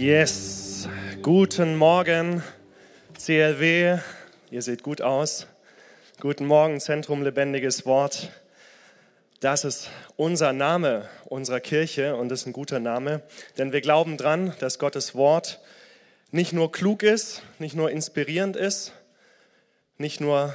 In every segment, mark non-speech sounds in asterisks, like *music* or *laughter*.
Yes, guten Morgen CLW, ihr seht gut aus. Guten Morgen Zentrum Lebendiges Wort. Das ist unser Name unserer Kirche und das ist ein guter Name, denn wir glauben dran, dass Gottes Wort nicht nur klug ist, nicht nur inspirierend ist, nicht nur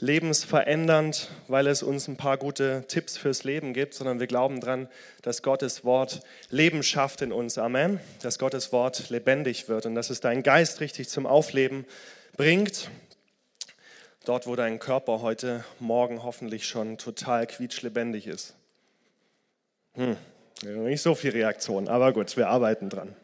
lebensverändernd, weil es uns ein paar gute Tipps fürs Leben gibt, sondern wir glauben daran, dass Gottes Wort Leben schafft in uns. Amen. Dass Gottes Wort lebendig wird und dass es deinen Geist richtig zum Aufleben bringt. Dort, wo dein Körper heute Morgen hoffentlich schon total quietschlebendig ist. Hm, nicht so viel Reaktion, aber gut, wir arbeiten dran.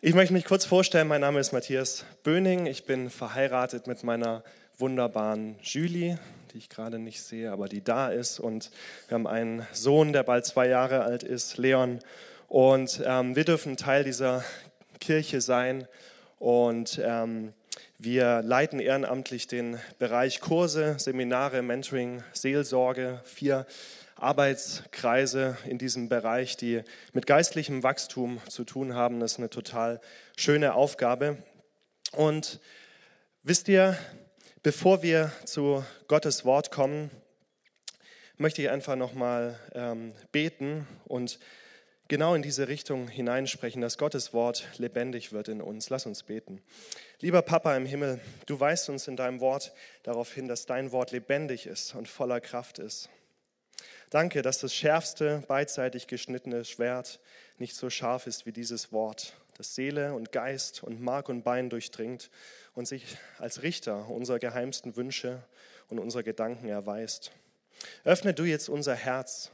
Ich möchte mich kurz vorstellen. Mein Name ist Matthias Böning. Ich bin verheiratet mit meiner wunderbaren Julie, die ich gerade nicht sehe, aber die da ist. Und wir haben einen Sohn, der bald zwei Jahre alt ist, Leon. Und ähm, wir dürfen Teil dieser Kirche sein. Und ähm, wir leiten ehrenamtlich den Bereich Kurse, Seminare, Mentoring, Seelsorge, vier Arbeitskreise in diesem Bereich, die mit geistlichem Wachstum zu tun haben. Das ist eine total schöne Aufgabe. Und wisst ihr, Bevor wir zu Gottes Wort kommen, möchte ich einfach nochmal ähm, beten und genau in diese Richtung hineinsprechen, dass Gottes Wort lebendig wird in uns. Lass uns beten. Lieber Papa im Himmel, du weist uns in deinem Wort darauf hin, dass dein Wort lebendig ist und voller Kraft ist. Danke, dass das schärfste, beidseitig geschnittene Schwert nicht so scharf ist wie dieses Wort, das Seele und Geist und Mark und Bein durchdringt und sich als Richter unserer geheimsten Wünsche und unserer Gedanken erweist. Öffne du jetzt unser Herz,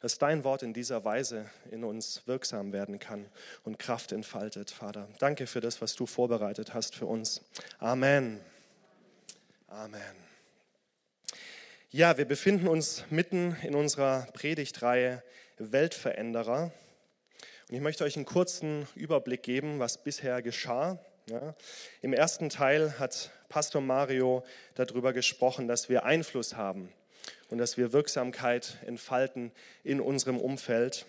dass dein Wort in dieser Weise in uns wirksam werden kann und Kraft entfaltet, Vater. Danke für das, was du vorbereitet hast für uns. Amen. Amen. Ja, wir befinden uns mitten in unserer Predigtreihe Weltveränderer. Und ich möchte euch einen kurzen Überblick geben, was bisher geschah. Ja, Im ersten Teil hat Pastor Mario darüber gesprochen, dass wir Einfluss haben und dass wir Wirksamkeit entfalten in unserem Umfeld.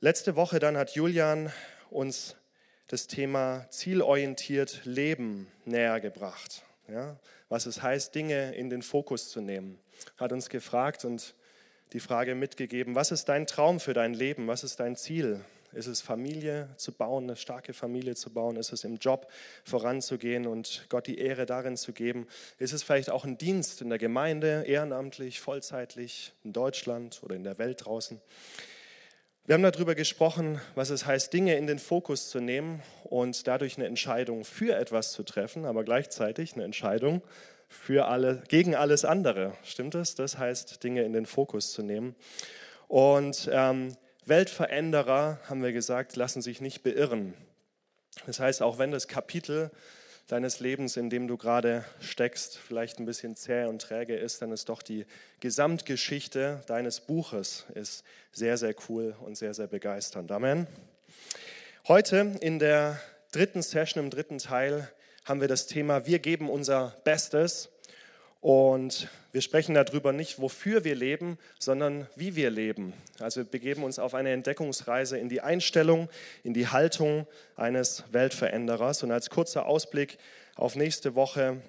Letzte Woche dann hat Julian uns das Thema zielorientiert Leben näher gebracht. Ja, was es heißt, Dinge in den Fokus zu nehmen. Hat uns gefragt und die Frage mitgegeben, was ist dein Traum für dein Leben? Was ist dein Ziel? Ist es Familie zu bauen, eine starke Familie zu bauen? Ist es im Job voranzugehen und Gott die Ehre darin zu geben? Ist es vielleicht auch ein Dienst in der Gemeinde, ehrenamtlich, vollzeitlich, in Deutschland oder in der Welt draußen? Wir haben darüber gesprochen, was es heißt, Dinge in den Fokus zu nehmen und dadurch eine Entscheidung für etwas zu treffen, aber gleichzeitig eine Entscheidung für alle, gegen alles andere. Stimmt es? Das heißt, Dinge in den Fokus zu nehmen. Und ähm, Weltveränderer, haben wir gesagt, lassen sich nicht beirren. Das heißt, auch wenn das Kapitel deines Lebens, in dem du gerade steckst, vielleicht ein bisschen zäh und träge ist, dann ist doch die Gesamtgeschichte deines Buches ist sehr, sehr cool und sehr, sehr begeisternd. Amen. Heute in der dritten Session, im dritten Teil, haben wir das Thema Wir geben unser Bestes. Und wir sprechen darüber nicht, wofür wir leben, sondern wie wir leben. Also wir begeben uns auf eine Entdeckungsreise in die Einstellung, in die Haltung eines Weltveränderers. Und als kurzer Ausblick auf nächste Woche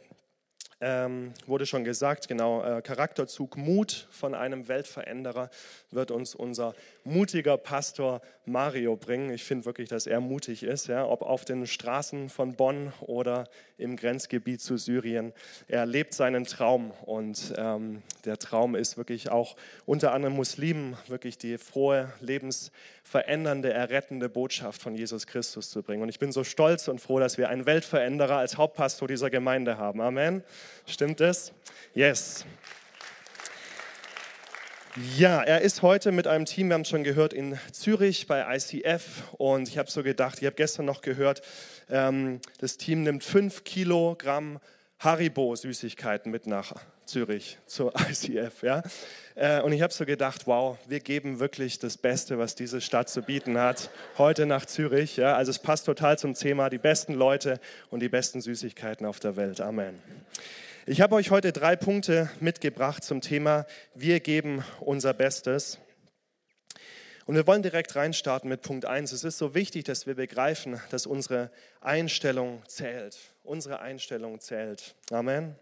ähm, wurde schon gesagt, genau, äh, Charakterzug Mut von einem Weltveränderer wird uns unser mutiger Pastor Mario bringen. Ich finde wirklich, dass er mutig ist, ja, ob auf den Straßen von Bonn oder im Grenzgebiet zu Syrien. Er lebt seinen Traum und ähm, der Traum ist wirklich auch unter anderem Muslimen wirklich die frohe, lebensverändernde, errettende Botschaft von Jesus Christus zu bringen. Und ich bin so stolz und froh, dass wir einen Weltveränderer als Hauptpastor dieser Gemeinde haben. Amen. Stimmt es? Yes. Ja, er ist heute mit einem Team, wir haben es schon gehört, in Zürich bei ICF. Und ich habe so gedacht, ich habe gestern noch gehört, ähm, das Team nimmt fünf Kilogramm Haribo-Süßigkeiten mit nach Zürich zur *laughs* ICF. Ja? Äh, und ich habe so gedacht, wow, wir geben wirklich das Beste, was diese Stadt zu bieten hat, heute nach Zürich. Ja? Also es passt total zum Thema, die besten Leute und die besten Süßigkeiten auf der Welt. Amen. Ich habe euch heute drei Punkte mitgebracht zum Thema Wir geben unser Bestes. Und wir wollen direkt reinstarten mit Punkt 1. Es ist so wichtig, dass wir begreifen, dass unsere Einstellung zählt. Unsere Einstellung zählt. Amen.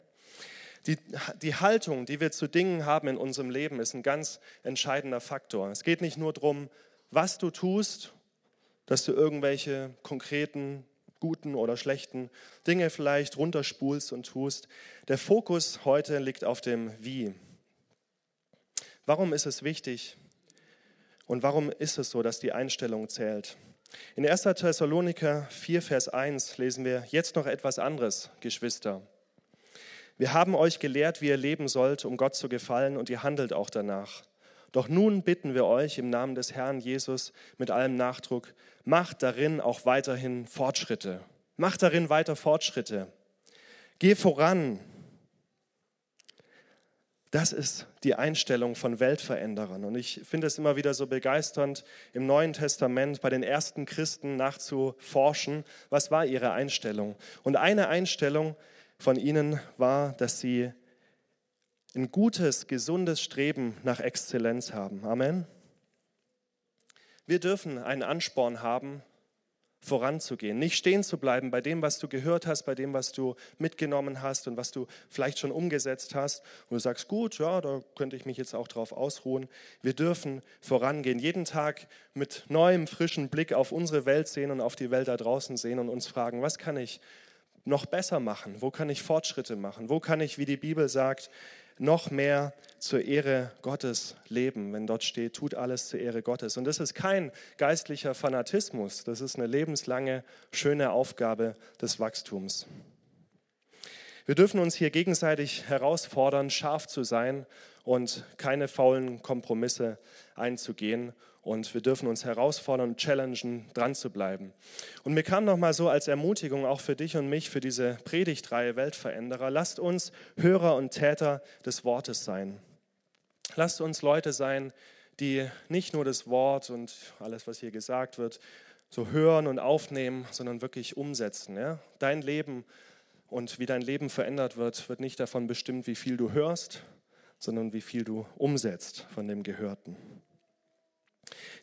Die, die Haltung, die wir zu Dingen haben in unserem Leben, ist ein ganz entscheidender Faktor. Es geht nicht nur darum, was du tust, dass du irgendwelche konkreten, guten oder schlechten Dinge vielleicht runterspulst und tust. Der Fokus heute liegt auf dem Wie. Warum ist es wichtig und warum ist es so, dass die Einstellung zählt? In 1. Thessaloniker 4, Vers 1 lesen wir jetzt noch etwas anderes, Geschwister. Wir haben euch gelehrt, wie ihr leben sollt, um Gott zu gefallen, und ihr handelt auch danach. Doch nun bitten wir euch im Namen des Herrn Jesus mit allem Nachdruck, macht darin auch weiterhin Fortschritte. Macht darin weiter Fortschritte. Geh voran. Das ist die Einstellung von Weltveränderern. Und ich finde es immer wieder so begeisternd, im Neuen Testament bei den ersten Christen nachzuforschen, was war ihre Einstellung. Und eine Einstellung von ihnen war, dass sie ein gutes, gesundes Streben nach Exzellenz haben. Amen. Wir dürfen einen Ansporn haben, voranzugehen, nicht stehen zu bleiben bei dem, was du gehört hast, bei dem, was du mitgenommen hast und was du vielleicht schon umgesetzt hast. Und du sagst, gut, ja, da könnte ich mich jetzt auch drauf ausruhen. Wir dürfen vorangehen, jeden Tag mit neuem, frischen Blick auf unsere Welt sehen und auf die Welt da draußen sehen und uns fragen, was kann ich noch besser machen? Wo kann ich Fortschritte machen? Wo kann ich, wie die Bibel sagt, noch mehr zur Ehre Gottes leben, wenn dort steht, tut alles zur Ehre Gottes. Und das ist kein geistlicher Fanatismus, das ist eine lebenslange, schöne Aufgabe des Wachstums. Wir dürfen uns hier gegenseitig herausfordern, scharf zu sein und keine faulen Kompromisse einzugehen und wir dürfen uns herausfordern und challengen, dran zu bleiben. Und mir kam noch mal so als Ermutigung auch für dich und mich für diese Predigtreihe Weltveränderer, lasst uns Hörer und Täter des Wortes sein. Lasst uns Leute sein, die nicht nur das Wort und alles, was hier gesagt wird, so hören und aufnehmen, sondern wirklich umsetzen. Ja? Dein Leben und wie dein Leben verändert wird, wird nicht davon bestimmt, wie viel du hörst, sondern wie viel du umsetzt von dem Gehörten.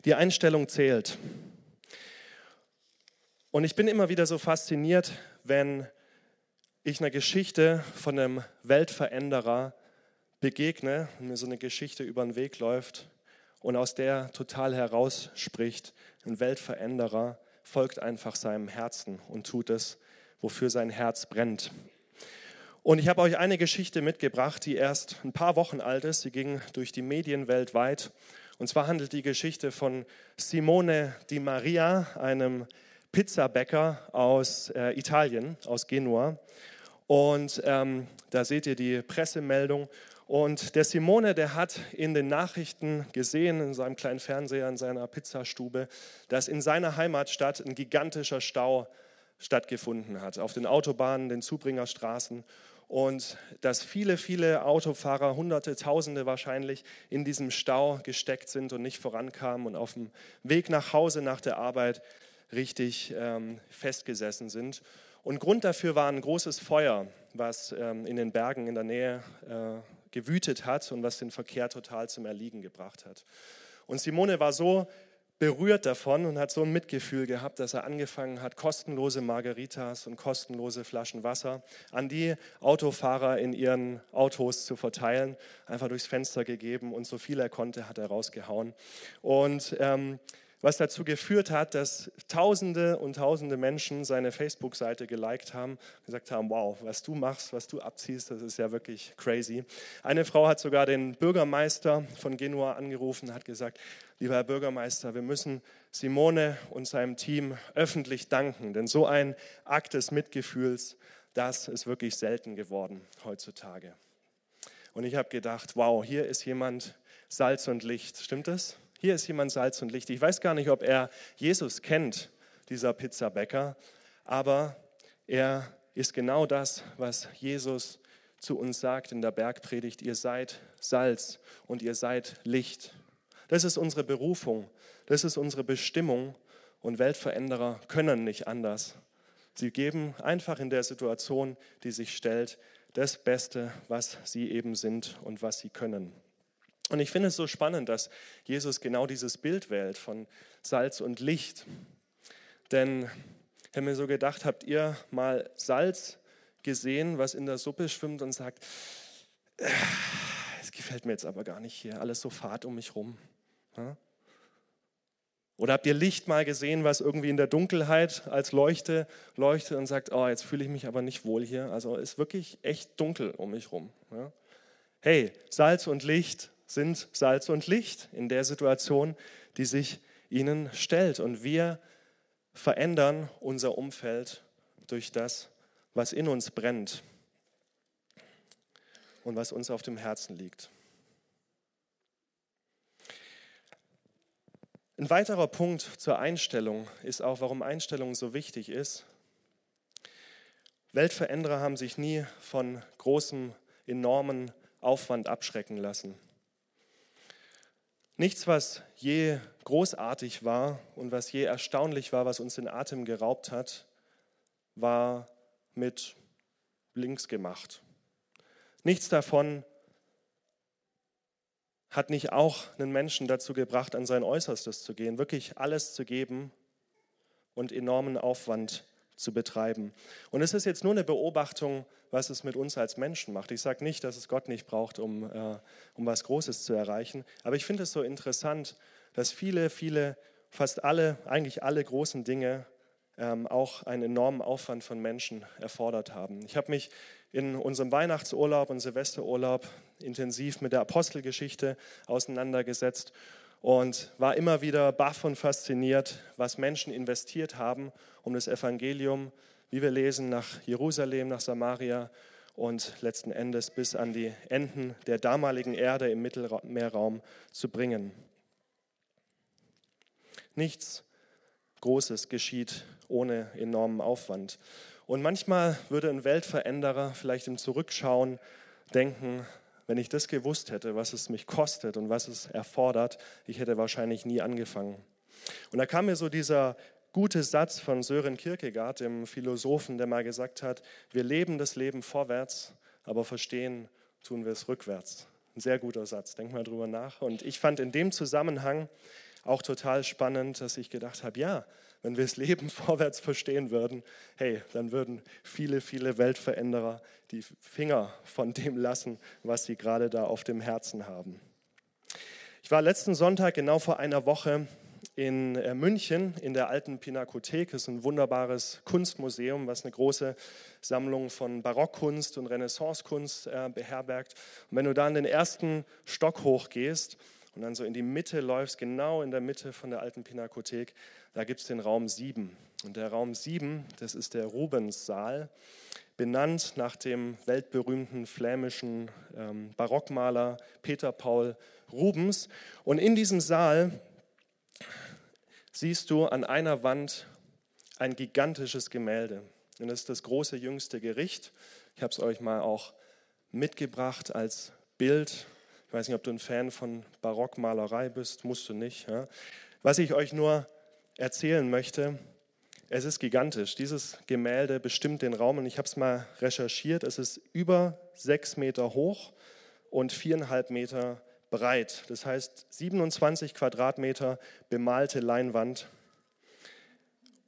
Die Einstellung zählt. Und ich bin immer wieder so fasziniert, wenn ich einer Geschichte von einem Weltveränderer begegne und mir so eine Geschichte über den Weg läuft und aus der total herausspricht. Ein Weltveränderer folgt einfach seinem Herzen und tut es, wofür sein Herz brennt. Und ich habe euch eine Geschichte mitgebracht, die erst ein paar Wochen alt ist. Sie ging durch die Medien weltweit und zwar handelt die Geschichte von Simone Di Maria, einem Pizzabäcker aus äh, Italien, aus Genua. Und ähm, da seht ihr die Pressemeldung. Und der Simone, der hat in den Nachrichten gesehen, in seinem kleinen Fernseher, in seiner Pizzastube, dass in seiner Heimatstadt ein gigantischer Stau stattgefunden hat. Auf den Autobahnen, den Zubringerstraßen und dass viele, viele Autofahrer, Hunderte, Tausende wahrscheinlich, in diesem Stau gesteckt sind und nicht vorankamen und auf dem Weg nach Hause nach der Arbeit richtig ähm, festgesessen sind. Und Grund dafür war ein großes Feuer, was ähm, in den Bergen in der Nähe äh, gewütet hat und was den Verkehr total zum Erliegen gebracht hat. Und Simone war so berührt davon und hat so ein Mitgefühl gehabt, dass er angefangen hat, kostenlose Margaritas und kostenlose Flaschen Wasser an die Autofahrer in ihren Autos zu verteilen. Einfach durchs Fenster gegeben und so viel er konnte, hat er rausgehauen. Und ähm, was dazu geführt hat, dass Tausende und Tausende Menschen seine Facebook-Seite geliked haben, gesagt haben, wow, was du machst, was du abziehst, das ist ja wirklich crazy. Eine Frau hat sogar den Bürgermeister von Genua angerufen hat gesagt, lieber Herr Bürgermeister, wir müssen Simone und seinem Team öffentlich danken, denn so ein Akt des Mitgefühls, das ist wirklich selten geworden heutzutage. Und ich habe gedacht, wow, hier ist jemand Salz und Licht, stimmt das? Hier ist jemand Salz und Licht. Ich weiß gar nicht, ob er Jesus kennt, dieser Pizzabäcker, aber er ist genau das, was Jesus zu uns sagt in der Bergpredigt. Ihr seid Salz und ihr seid Licht. Das ist unsere Berufung, das ist unsere Bestimmung und Weltveränderer können nicht anders. Sie geben einfach in der Situation, die sich stellt, das Beste, was sie eben sind und was sie können. Und ich finde es so spannend, dass Jesus genau dieses Bild wählt von Salz und Licht. Denn ich habe mir so gedacht, habt ihr mal Salz gesehen, was in der Suppe schwimmt und sagt, äh, es gefällt mir jetzt aber gar nicht hier, alles so fad um mich rum. Oder habt ihr Licht mal gesehen, was irgendwie in der Dunkelheit als Leuchte leuchtet und sagt, oh, jetzt fühle ich mich aber nicht wohl hier. Also ist wirklich echt dunkel um mich rum. Hey, Salz und Licht sind Salz und Licht in der Situation, die sich ihnen stellt. Und wir verändern unser Umfeld durch das, was in uns brennt und was uns auf dem Herzen liegt. Ein weiterer Punkt zur Einstellung ist auch, warum Einstellung so wichtig ist. Weltveränderer haben sich nie von großem, enormen Aufwand abschrecken lassen. Nichts, was je großartig war und was je erstaunlich war, was uns den Atem geraubt hat, war mit links gemacht. Nichts davon hat nicht auch einen Menschen dazu gebracht, an sein Äußerstes zu gehen, wirklich alles zu geben und enormen Aufwand zu betreiben. Und es ist jetzt nur eine Beobachtung, was es mit uns als Menschen macht. Ich sage nicht, dass es Gott nicht braucht, um, äh, um was Großes zu erreichen, aber ich finde es so interessant, dass viele, viele, fast alle, eigentlich alle großen Dinge ähm, auch einen enormen Aufwand von Menschen erfordert haben. Ich habe mich in unserem Weihnachtsurlaub und Silvesterurlaub intensiv mit der Apostelgeschichte auseinandergesetzt und war immer wieder baff und fasziniert, was Menschen investiert haben, um das Evangelium, wie wir lesen, nach Jerusalem, nach Samaria und letzten Endes bis an die Enden der damaligen Erde im Mittelmeerraum zu bringen. Nichts Großes geschieht ohne enormen Aufwand. Und manchmal würde ein Weltveränderer vielleicht im Zurückschauen denken, wenn ich das gewusst hätte, was es mich kostet und was es erfordert, ich hätte wahrscheinlich nie angefangen. Und da kam mir so dieser gute Satz von Sören Kierkegaard, dem Philosophen, der mal gesagt hat, wir leben das Leben vorwärts, aber verstehen tun wir es rückwärts. Ein sehr guter Satz, denk mal drüber nach. Und ich fand in dem Zusammenhang auch total spannend, dass ich gedacht habe, ja, wenn wir das Leben *laughs* vorwärts verstehen würden, hey, dann würden viele, viele Weltveränderer die Finger von dem lassen, was sie gerade da auf dem Herzen haben. Ich war letzten Sonntag, genau vor einer Woche, in äh, München in der alten Pinakothek. Das ist ein wunderbares Kunstmuseum, was eine große Sammlung von Barockkunst und Renaissancekunst äh, beherbergt. Und wenn du da in den ersten Stock hochgehst, und dann so in die Mitte läufst, genau in der Mitte von der alten Pinakothek, da gibt es den Raum 7. Und der Raum 7, das ist der Rubenssaal, benannt nach dem weltberühmten flämischen ähm, Barockmaler Peter Paul Rubens. Und in diesem Saal siehst du an einer Wand ein gigantisches Gemälde. Und das ist das große jüngste Gericht. Ich habe es euch mal auch mitgebracht als Bild ich weiß nicht, ob du ein Fan von Barockmalerei bist, musst du nicht. Ja? Was ich euch nur erzählen möchte, es ist gigantisch. Dieses Gemälde bestimmt den Raum und ich habe es mal recherchiert. Es ist über sechs Meter hoch und viereinhalb Meter breit. Das heißt 27 Quadratmeter bemalte Leinwand.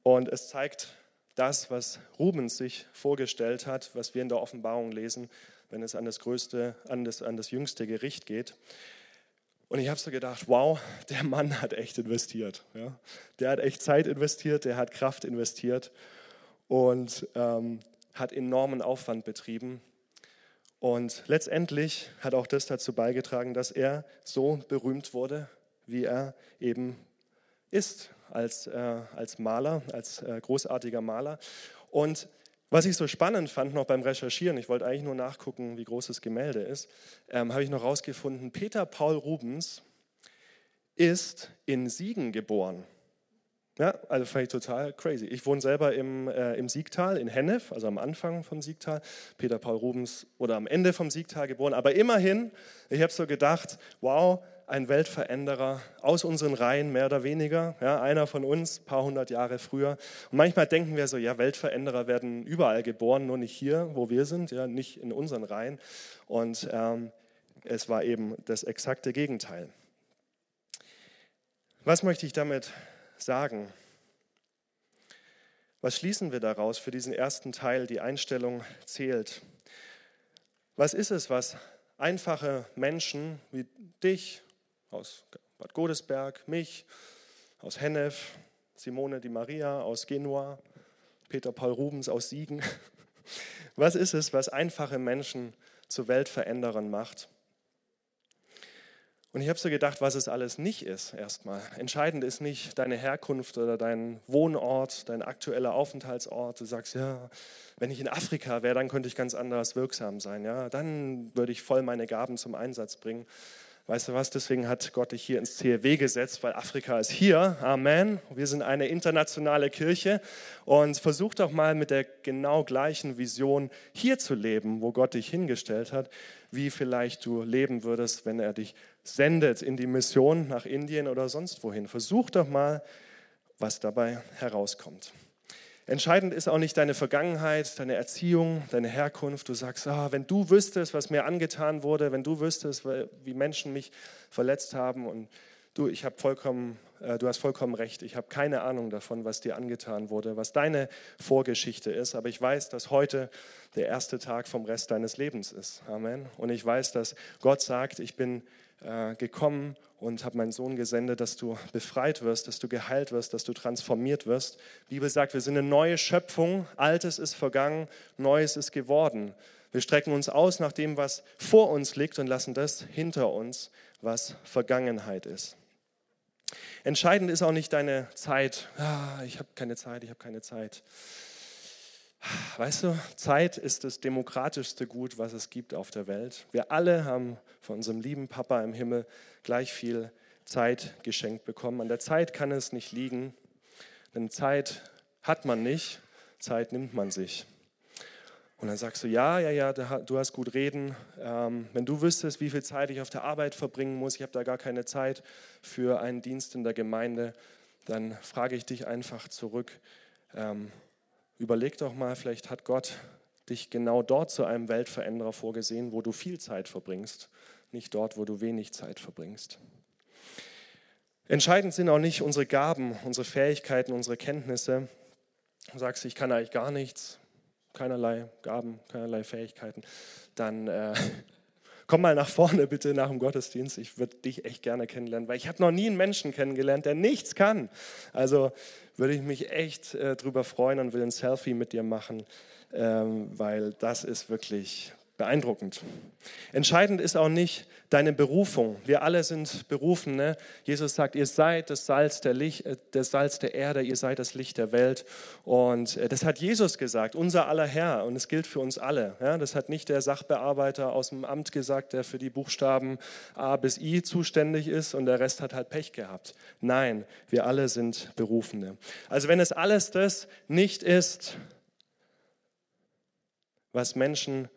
Und es zeigt das, was Rubens sich vorgestellt hat, was wir in der Offenbarung lesen, wenn es an das größte, an das, an das jüngste Gericht geht. Und ich habe so gedacht, wow, der Mann *laughs* hat echt investiert. Ja? Der hat echt Zeit investiert, der hat Kraft investiert und ähm, hat enormen Aufwand betrieben. Und letztendlich hat auch das dazu beigetragen, dass er so berühmt wurde, wie er eben ist als, äh, als Maler, als äh, großartiger Maler. Und was ich so spannend fand noch beim Recherchieren, ich wollte eigentlich nur nachgucken, wie groß das Gemälde ist, ähm, habe ich noch herausgefunden, Peter Paul Rubens ist in Siegen geboren. Ja, also fand ich total crazy. Ich wohne selber im, äh, im Siegtal in Hennef, also am Anfang vom Siegtal. Peter Paul Rubens oder am Ende vom Siegtal geboren. Aber immerhin, ich habe so gedacht, wow, ein Weltveränderer aus unseren Reihen, mehr oder weniger. Ja, einer von uns, ein paar hundert Jahre früher. Und manchmal denken wir so, ja, Weltveränderer werden überall geboren, nur nicht hier, wo wir sind, ja, nicht in unseren Reihen. Und ähm, es war eben das exakte Gegenteil. Was möchte ich damit sagen? Was schließen wir daraus für diesen ersten Teil? Die Einstellung zählt. Was ist es, was einfache Menschen wie dich aus Bad Godesberg, mich aus Hennef, Simone Di Maria aus Genua, Peter Paul Rubens aus Siegen, *laughs* was ist es, was einfache Menschen zu Weltveränderern macht? Und ich habe so gedacht, was es alles nicht ist erstmal. Entscheidend ist nicht deine Herkunft oder dein Wohnort, dein aktueller Aufenthaltsort. Du sagst, ja, wenn ich in Afrika wäre, dann könnte ich ganz anders wirksam sein. Ja, dann würde ich voll meine Gaben zum Einsatz bringen. Weißt du was, deswegen hat Gott dich hier ins CLW gesetzt, weil Afrika ist hier. Amen. Wir sind eine internationale Kirche und versuch doch mal mit der genau gleichen Vision hier zu leben, wo Gott dich hingestellt hat, wie vielleicht du leben würdest, wenn er dich sendet in die Mission nach Indien oder sonst wohin. Versuch doch mal, was dabei herauskommt. Entscheidend ist auch nicht deine Vergangenheit, deine Erziehung, deine Herkunft. Du sagst, ah, wenn du wüsstest, was mir angetan wurde, wenn du wüsstest, wie Menschen mich verletzt haben und du, ich habe vollkommen, äh, du hast vollkommen recht. Ich habe keine Ahnung davon, was dir angetan wurde, was deine Vorgeschichte ist. Aber ich weiß, dass heute der erste Tag vom Rest deines Lebens ist. Amen. Und ich weiß, dass Gott sagt, ich bin äh, gekommen und habe meinen Sohn gesendet, dass du befreit wirst, dass du geheilt wirst, dass du transformiert wirst. Die Bibel sagt, wir sind eine neue Schöpfung, Altes ist vergangen, Neues ist geworden. Wir strecken uns aus nach dem, was vor uns liegt und lassen das hinter uns, was Vergangenheit ist. Entscheidend ist auch nicht deine Zeit. Ah, ich habe keine Zeit, ich habe keine Zeit. Weißt du, Zeit ist das demokratischste Gut, was es gibt auf der Welt. Wir alle haben von unserem lieben Papa im Himmel gleich viel Zeit geschenkt bekommen. An der Zeit kann es nicht liegen, denn Zeit hat man nicht, Zeit nimmt man sich. Und dann sagst du, ja, ja, ja, du hast gut reden. Ähm, wenn du wüsstest, wie viel Zeit ich auf der Arbeit verbringen muss, ich habe da gar keine Zeit für einen Dienst in der Gemeinde, dann frage ich dich einfach zurück, ähm, Überleg doch mal, vielleicht hat Gott dich genau dort zu einem Weltveränderer vorgesehen, wo du viel Zeit verbringst, nicht dort, wo du wenig Zeit verbringst. Entscheidend sind auch nicht unsere Gaben, unsere Fähigkeiten, unsere Kenntnisse. Du sagst, ich kann eigentlich gar nichts, keinerlei Gaben, keinerlei Fähigkeiten. Dann äh, komm mal nach vorne bitte nach dem Gottesdienst. Ich würde dich echt gerne kennenlernen, weil ich habe noch nie einen Menschen kennengelernt, der nichts kann. Also würde ich mich echt äh, drüber freuen und will ein Selfie mit dir machen, ähm, weil das ist wirklich beeindruckend. Entscheidend ist auch nicht deine Berufung. Wir alle sind berufen. Ne? Jesus sagt, ihr seid das Salz der, Licht, äh, das Salz der Erde, ihr seid das Licht der Welt. Und äh, das hat Jesus gesagt, unser aller Herr. Und es gilt für uns alle. Ja? Das hat nicht der Sachbearbeiter aus dem Amt gesagt, der für die Buchstaben A bis I zuständig ist und der Rest hat halt Pech gehabt. Nein, wir alle sind Berufene. Also wenn es alles das nicht ist, was Menschen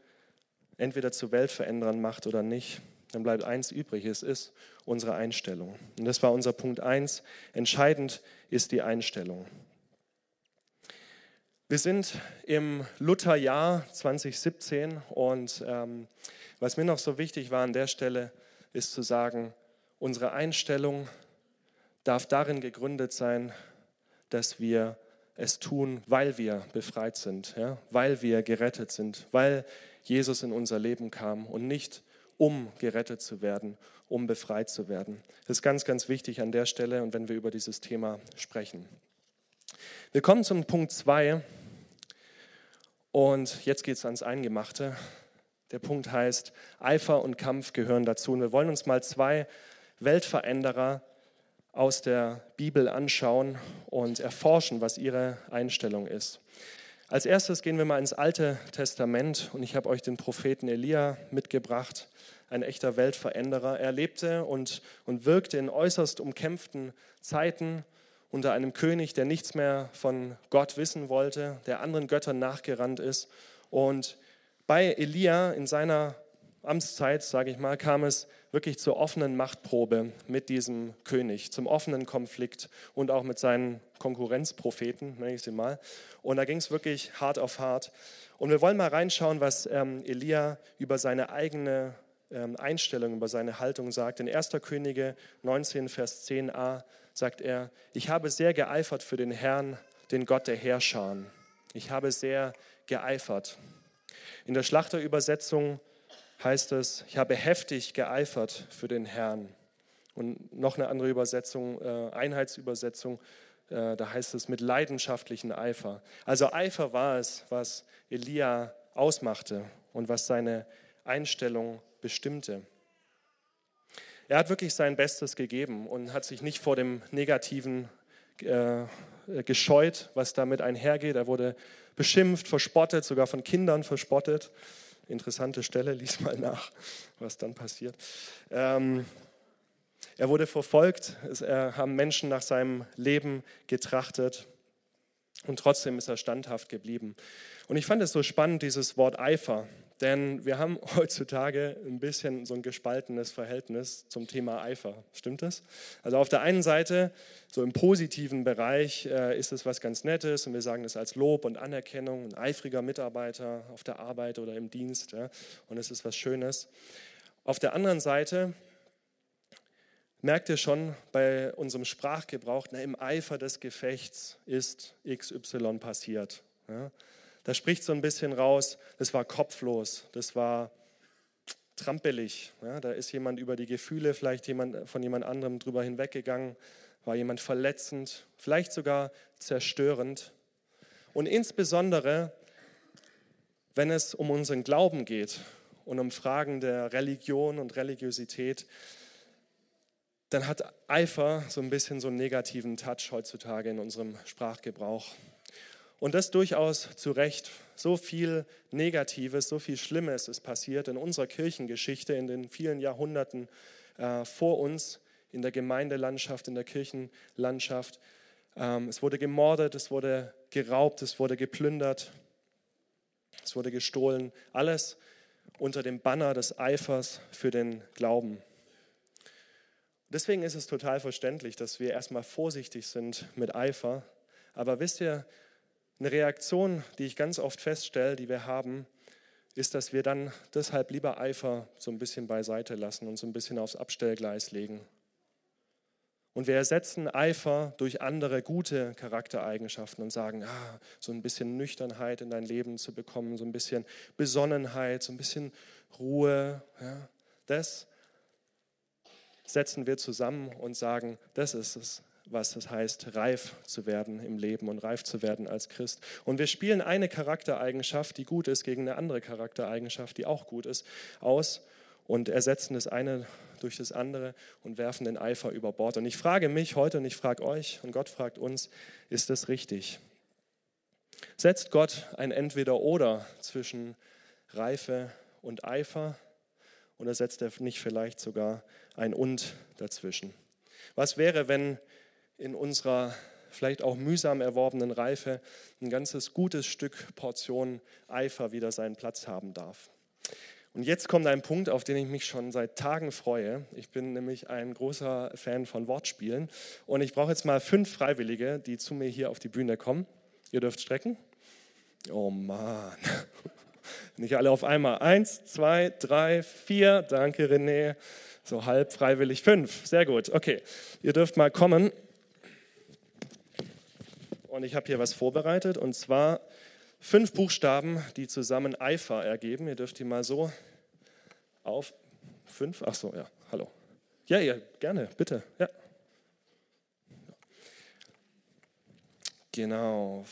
entweder zu Weltveränderern macht oder nicht, dann bleibt eins übrig, es ist unsere Einstellung. Und das war unser Punkt eins. Entscheidend ist die Einstellung. Wir sind im Lutherjahr 2017 und ähm, was mir noch so wichtig war an der Stelle, ist zu sagen, unsere Einstellung darf darin gegründet sein, dass wir es tun, weil wir befreit sind, ja? weil wir gerettet sind, weil Jesus in unser Leben kam und nicht um gerettet zu werden, um befreit zu werden. Das ist ganz, ganz wichtig an der Stelle und wenn wir über dieses Thema sprechen. Wir kommen zum Punkt 2 und jetzt geht es ans Eingemachte. Der Punkt heißt, Eifer und Kampf gehören dazu. Und wir wollen uns mal zwei Weltveränderer aus der Bibel anschauen und erforschen, was ihre Einstellung ist. Als erstes gehen wir mal ins Alte Testament und ich habe euch den Propheten Elia mitgebracht, ein echter Weltveränderer. Er lebte und, und wirkte in äußerst umkämpften Zeiten unter einem König, der nichts mehr von Gott wissen wollte, der anderen Göttern nachgerannt ist. Und bei Elia in seiner Amtszeit, sage ich mal, kam es wirklich zur offenen Machtprobe mit diesem König, zum offenen Konflikt und auch mit seinen Konkurrenzpropheten, nenne ich sie mal. Und da ging es wirklich hart auf hart. Und wir wollen mal reinschauen, was ähm, Elia über seine eigene ähm, Einstellung, über seine Haltung sagt. In 1. Könige 19, Vers 10a sagt er, ich habe sehr geeifert für den Herrn, den Gott der Herrscher. Ich habe sehr geeifert. In der Schlachterübersetzung heißt es, ich habe heftig geeifert für den Herrn. Und noch eine andere Übersetzung, äh, Einheitsübersetzung, äh, da heißt es mit leidenschaftlichen Eifer. Also Eifer war es, was Elia ausmachte und was seine Einstellung bestimmte. Er hat wirklich sein Bestes gegeben und hat sich nicht vor dem Negativen äh, gescheut, was damit einhergeht. Er wurde beschimpft, verspottet, sogar von Kindern verspottet. Interessante Stelle, lies mal nach, was dann passiert. Ähm, er wurde verfolgt, es haben Menschen nach seinem Leben getrachtet und trotzdem ist er standhaft geblieben. Und ich fand es so spannend, dieses Wort Eifer, denn wir haben *laughs* heutzutage ein bisschen so ein gespaltenes Verhältnis zum Thema Eifer. Stimmt das? Also auf der einen Seite, so im positiven Bereich, äh, ist es was ganz Nettes und wir sagen es als Lob und Anerkennung, ein eifriger Mitarbeiter auf der Arbeit oder im Dienst und es ist was Schönes. Auf der anderen Seite merkt ihr schon bei unserem Sprachgebrauch, na, im Eifer des Gefechts ist XY passiert. Ja? Da spricht so ein bisschen raus, das war kopflos, das war trampelig. Ja? Da ist jemand über die Gefühle vielleicht jemand, von jemand anderem drüber hinweggegangen, war jemand verletzend, vielleicht sogar zerstörend. Und insbesondere, wenn es um unseren Glauben geht und um Fragen der Religion und Religiosität, dann hat Eifer so ein bisschen so einen negativen Touch heutzutage in unserem Sprachgebrauch. Und das durchaus zu Recht. So viel Negatives, so viel Schlimmes ist passiert in unserer Kirchengeschichte, in den vielen Jahrhunderten äh, vor uns, in der Gemeindelandschaft, in der Kirchenlandschaft. Ähm, es wurde gemordet, es wurde geraubt, es wurde geplündert, es wurde gestohlen. Alles unter dem Banner des Eifers für den Glauben. Deswegen ist es total verständlich, dass wir erstmal vorsichtig sind mit Eifer. Aber wisst ihr, eine Reaktion, die ich ganz oft feststelle, die wir haben, ist, dass wir dann deshalb lieber Eifer so ein bisschen beiseite lassen und so ein bisschen aufs Abstellgleis legen. Und wir ersetzen Eifer durch andere gute Charaktereigenschaften und sagen, ah, so ein bisschen Nüchternheit in dein Leben zu bekommen, so ein bisschen Besonnenheit, so ein bisschen Ruhe. Ja, das setzen wir zusammen und sagen, das ist es, was es heißt, reif zu werden im Leben und reif zu werden als Christ. Und wir spielen eine Charaktereigenschaft, die gut ist, gegen eine andere Charaktereigenschaft, die auch gut ist, aus und ersetzen das eine durch das andere und werfen den Eifer über Bord. Und ich frage mich heute und ich frage euch und Gott fragt uns, ist das richtig? Setzt Gott ein Entweder-Oder zwischen Reife und Eifer? Oder setzt er nicht vielleicht sogar ein Und dazwischen? Was wäre, wenn in unserer vielleicht auch mühsam erworbenen Reife ein ganzes gutes Stück Portion Eifer wieder seinen Platz haben darf? Und jetzt kommt ein Punkt, auf den ich mich schon seit Tagen freue. Ich bin nämlich ein großer Fan von Wortspielen und ich brauche jetzt mal fünf Freiwillige, die zu mir hier auf die Bühne kommen. Ihr dürft strecken. Oh Mann. *laughs* Nicht alle auf einmal. Eins, zwei, drei, vier. Danke, René. So halb freiwillig. Fünf. Sehr gut. Okay. Ihr dürft mal kommen. Und ich habe hier was vorbereitet. Und zwar fünf Buchstaben, die zusammen Eifer ergeben. Ihr dürft die mal so auf. Fünf? Ach so, ja. Hallo. Ja, ja, gerne. Bitte. Ja. Genau.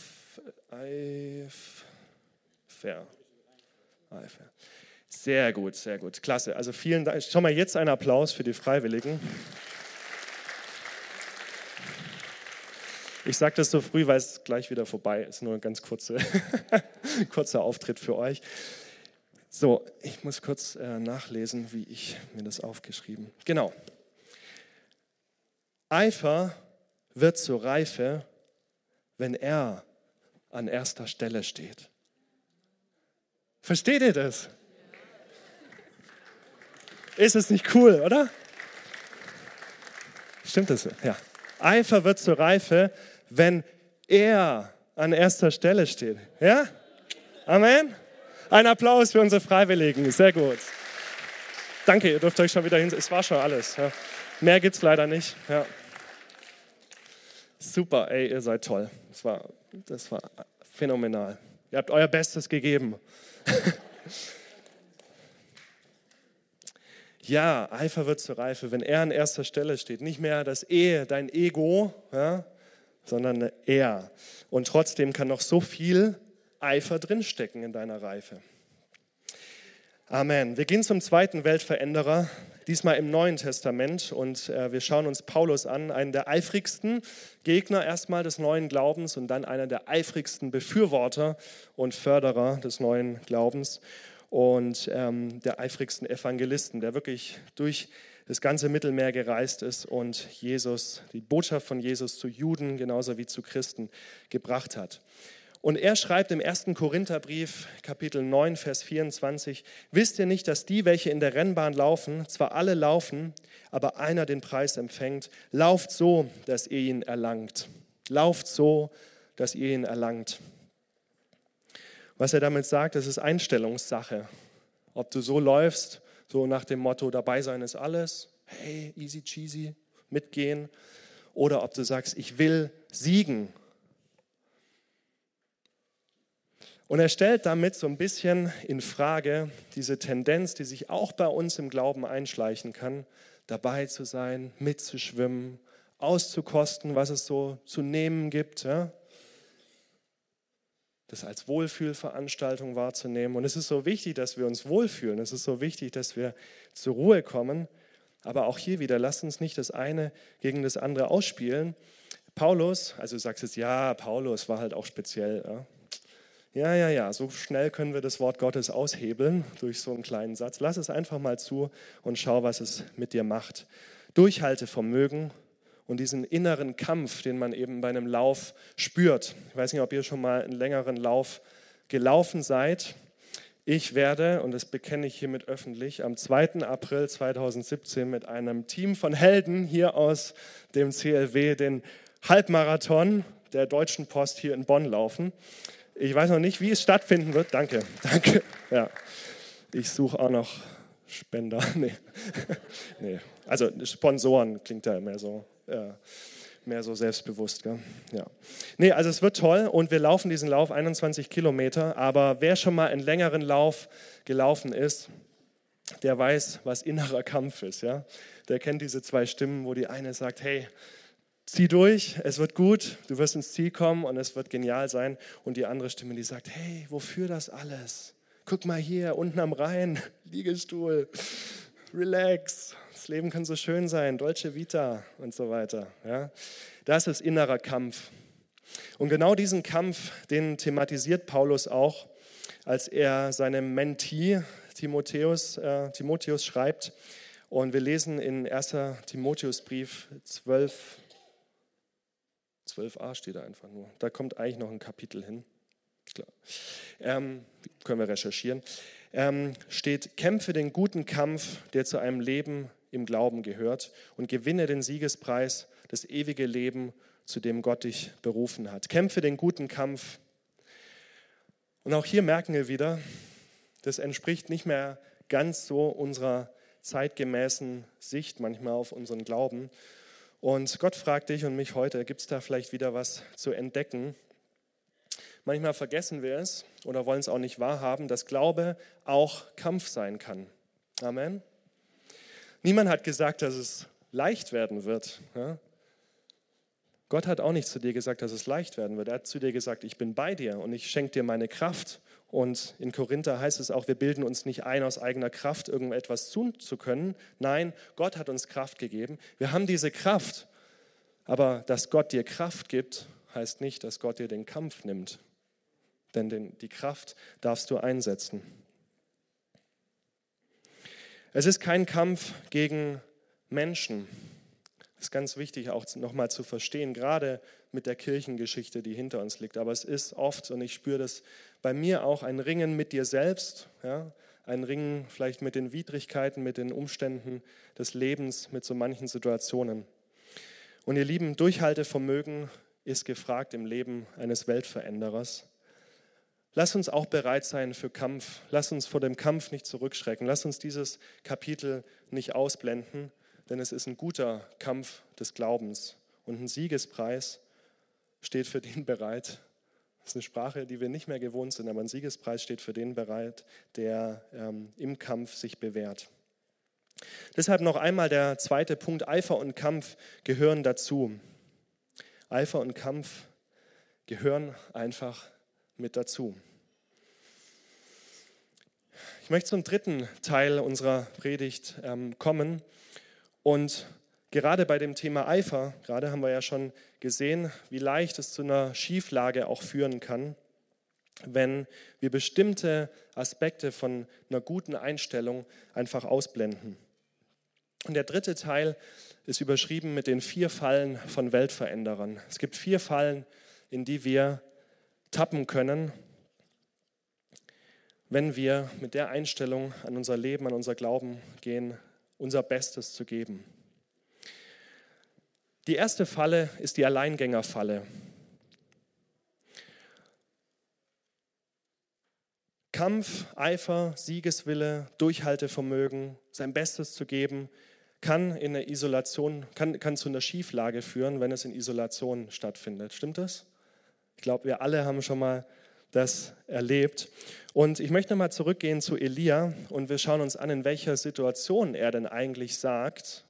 Eifer. Sehr gut, sehr gut. Klasse. Also vielen Dank. Schon mal jetzt einen Applaus für die Freiwilligen. Ich sage das so früh, weil es gleich wieder vorbei ist. Nur ein ganz kurze, *laughs* kurzer Auftritt für euch. So, ich muss kurz äh, nachlesen, wie ich mir das aufgeschrieben. Genau. Eifer wird zur Reife, wenn er an erster Stelle steht. Versteht ihr das? Ist es nicht cool, oder? Stimmt das? Ja. Eifer wird zur Reife, wenn er an erster Stelle steht. Ja? Amen? Ein Applaus für unsere Freiwilligen. Sehr gut. Danke, ihr dürft euch schon wieder hin. Es war schon alles. Ja. Mehr gibt es leider nicht. Ja. Super, ey, ihr seid toll. Das war, das war phänomenal. Ihr habt euer Bestes gegeben. *laughs* ja, Eifer wird zur Reife, wenn er an erster Stelle steht. Nicht mehr das E, dein Ego, ja, sondern er. Und trotzdem kann noch so viel Eifer drinstecken in deiner Reife. Amen. Wir gehen zum zweiten Weltveränderer, diesmal im Neuen Testament. Und äh, wir schauen uns Paulus an, einen der eifrigsten Gegner erstmal des neuen Glaubens und dann einer der eifrigsten Befürworter und Förderer des neuen Glaubens und ähm, der eifrigsten Evangelisten, der wirklich durch das ganze Mittelmeer gereist ist und Jesus, die Botschaft von Jesus zu Juden genauso wie zu Christen gebracht hat. Und er schreibt im 1. Korintherbrief, Kapitel 9, Vers 24, wisst ihr nicht, dass die, welche in der Rennbahn laufen, zwar alle laufen, aber einer den Preis empfängt, lauft so, dass ihr ihn erlangt. Lauft so, dass ihr ihn erlangt. Was er damit sagt, das ist Einstellungssache. Ob du so läufst, so nach dem Motto, dabei sein ist alles, hey, easy cheesy, mitgehen, oder ob du sagst, ich will siegen Und er stellt damit so ein bisschen in Frage diese Tendenz, die sich auch bei uns im Glauben einschleichen kann, dabei zu sein, mitzuschwimmen, auszukosten, was es so zu nehmen gibt. Ja? Das als Wohlfühlveranstaltung wahrzunehmen. Und es ist so wichtig, dass wir uns wohlfühlen. Es ist so wichtig, dass wir zur Ruhe kommen. Aber auch hier wieder, lasst uns nicht das eine gegen das andere ausspielen. Paulus, also du sagst jetzt, ja, Paulus war halt auch speziell. Ja? Ja, ja, ja, so schnell können wir das Wort Gottes aushebeln durch so einen kleinen Satz. Lass es einfach mal zu und schau, was es mit dir macht. Durchhaltevermögen und diesen inneren Kampf, den man eben bei einem Lauf spürt. Ich weiß nicht, ob ihr schon mal einen längeren Lauf gelaufen seid. Ich werde, und das bekenne ich hiermit öffentlich, am 2. April 2017 mit einem Team von Helden hier aus dem CLW den Halbmarathon der Deutschen Post hier in Bonn laufen. Ich weiß noch nicht, wie es stattfinden wird. Danke, *laughs* danke. Ja. Ich suche auch noch Spender. *laughs* Nee. nee. Also Sponsoren klingt da mehr so, äh, mehr so selbstbewusst. Gell? Ja. Nee, also es wird toll und wir laufen diesen Lauf 21 Kilometer. Aber wer schon mal einen längeren Lauf gelaufen ist, der weiß, was innerer Kampf ist. Ja? Der kennt diese zwei Stimmen, wo die eine sagt, hey, zieh durch, es wird gut, du wirst ins Ziel kommen und es wird genial sein. Und die andere Stimme, die sagt, hey, wofür das alles? Guck mal hier, unten am Rhein, *laughs* Liegestuhl, relax, das Leben kann so schön sein, Dolce Vita und so weiter. Ja? Das ist innerer Kampf. Und genau diesen Kampf, den thematisiert Paulus auch, als er seinem Mentee Timotheus, äh, Timotheus schreibt. Und wir lesen in 1. Timotheusbrief 12, 12a steht da einfach nur. Da kommt eigentlich noch ein Kapitel hin. Klar. Ähm, können wir recherchieren. Ähm, steht, kämpfe den guten Kampf, der zu einem Leben im Glauben gehört und gewinne den Siegespreis, das ewige Leben, zu dem Gott dich berufen hat. Kämpfe den guten Kampf. Und auch hier merken wir wieder, das entspricht nicht mehr ganz so unserer zeitgemäßen Sicht manchmal auf unseren Glauben, und Gott fragt dich und mich heute, gibt es da vielleicht wieder was zu entdecken? Manchmal vergessen wir es oder wollen es auch nicht wahrhaben, dass Glaube auch Kampf sein kann. Amen. Niemand hat gesagt, dass es leicht werden wird. Ja? Gott hat auch nicht zu dir gesagt, dass es leicht werden wird. Er hat zu dir gesagt, ich bin bei dir und ich schenke dir meine Kraft und in Korinther heißt es auch, wir bilden uns nicht ein, aus eigener Kraft irgendetwas tun zu können. Nein, Gott hat uns Kraft gegeben. Wir haben diese Kraft. Aber dass Gott dir Kraft gibt, heißt nicht, dass Gott dir den Kampf nimmt. Denn den, die Kraft darfst du einsetzen. Es ist kein Kampf gegen Menschen. Das ist ganz wichtig auch nochmal zu verstehen, gerade mit der Kirchengeschichte, die hinter uns liegt. Aber es ist oft, und ich spüre das bei mir auch, ein Ringen mit dir selbst, ja? ein Ringen vielleicht mit den Widrigkeiten, mit den Umständen des Lebens, mit so manchen Situationen. Und ihr Lieben, Durchhaltevermögen ist gefragt im Leben eines Weltveränderers. Lass uns auch bereit sein für Kampf. Lass uns vor dem Kampf nicht zurückschrecken. Lass uns dieses Kapitel nicht ausblenden, denn es ist ein guter Kampf des Glaubens und ein Siegespreis steht für den bereit. Das ist eine Sprache, die wir nicht mehr gewohnt sind, aber ein Siegespreis steht für den bereit, der ähm, im Kampf sich bewährt. Deshalb noch einmal der zweite Punkt, Eifer und Kampf gehören dazu. Eifer und Kampf gehören einfach mit dazu. Ich möchte zum dritten Teil unserer Predigt ähm, kommen und gerade bei dem Thema Eifer, gerade haben wir ja schon gesehen, wie leicht es zu einer Schieflage auch führen kann, wenn wir bestimmte Aspekte von einer guten Einstellung einfach ausblenden. Und der dritte Teil ist überschrieben mit den vier Fallen von Weltveränderern. Es gibt vier Fallen, in die wir tappen können, wenn wir mit der Einstellung an unser Leben, an unser Glauben gehen, unser Bestes zu geben. Die erste Falle ist die Alleingängerfalle. Kampf, Eifer, Siegeswille, Durchhaltevermögen, sein Bestes zu geben, kann in der Isolation, kann, kann zu einer Schieflage führen, wenn es in Isolation stattfindet. Stimmt das? Ich glaube, wir alle haben schon mal das erlebt. Und ich möchte nochmal zurückgehen zu Elia und wir schauen uns an, in welcher Situation er denn eigentlich sagt,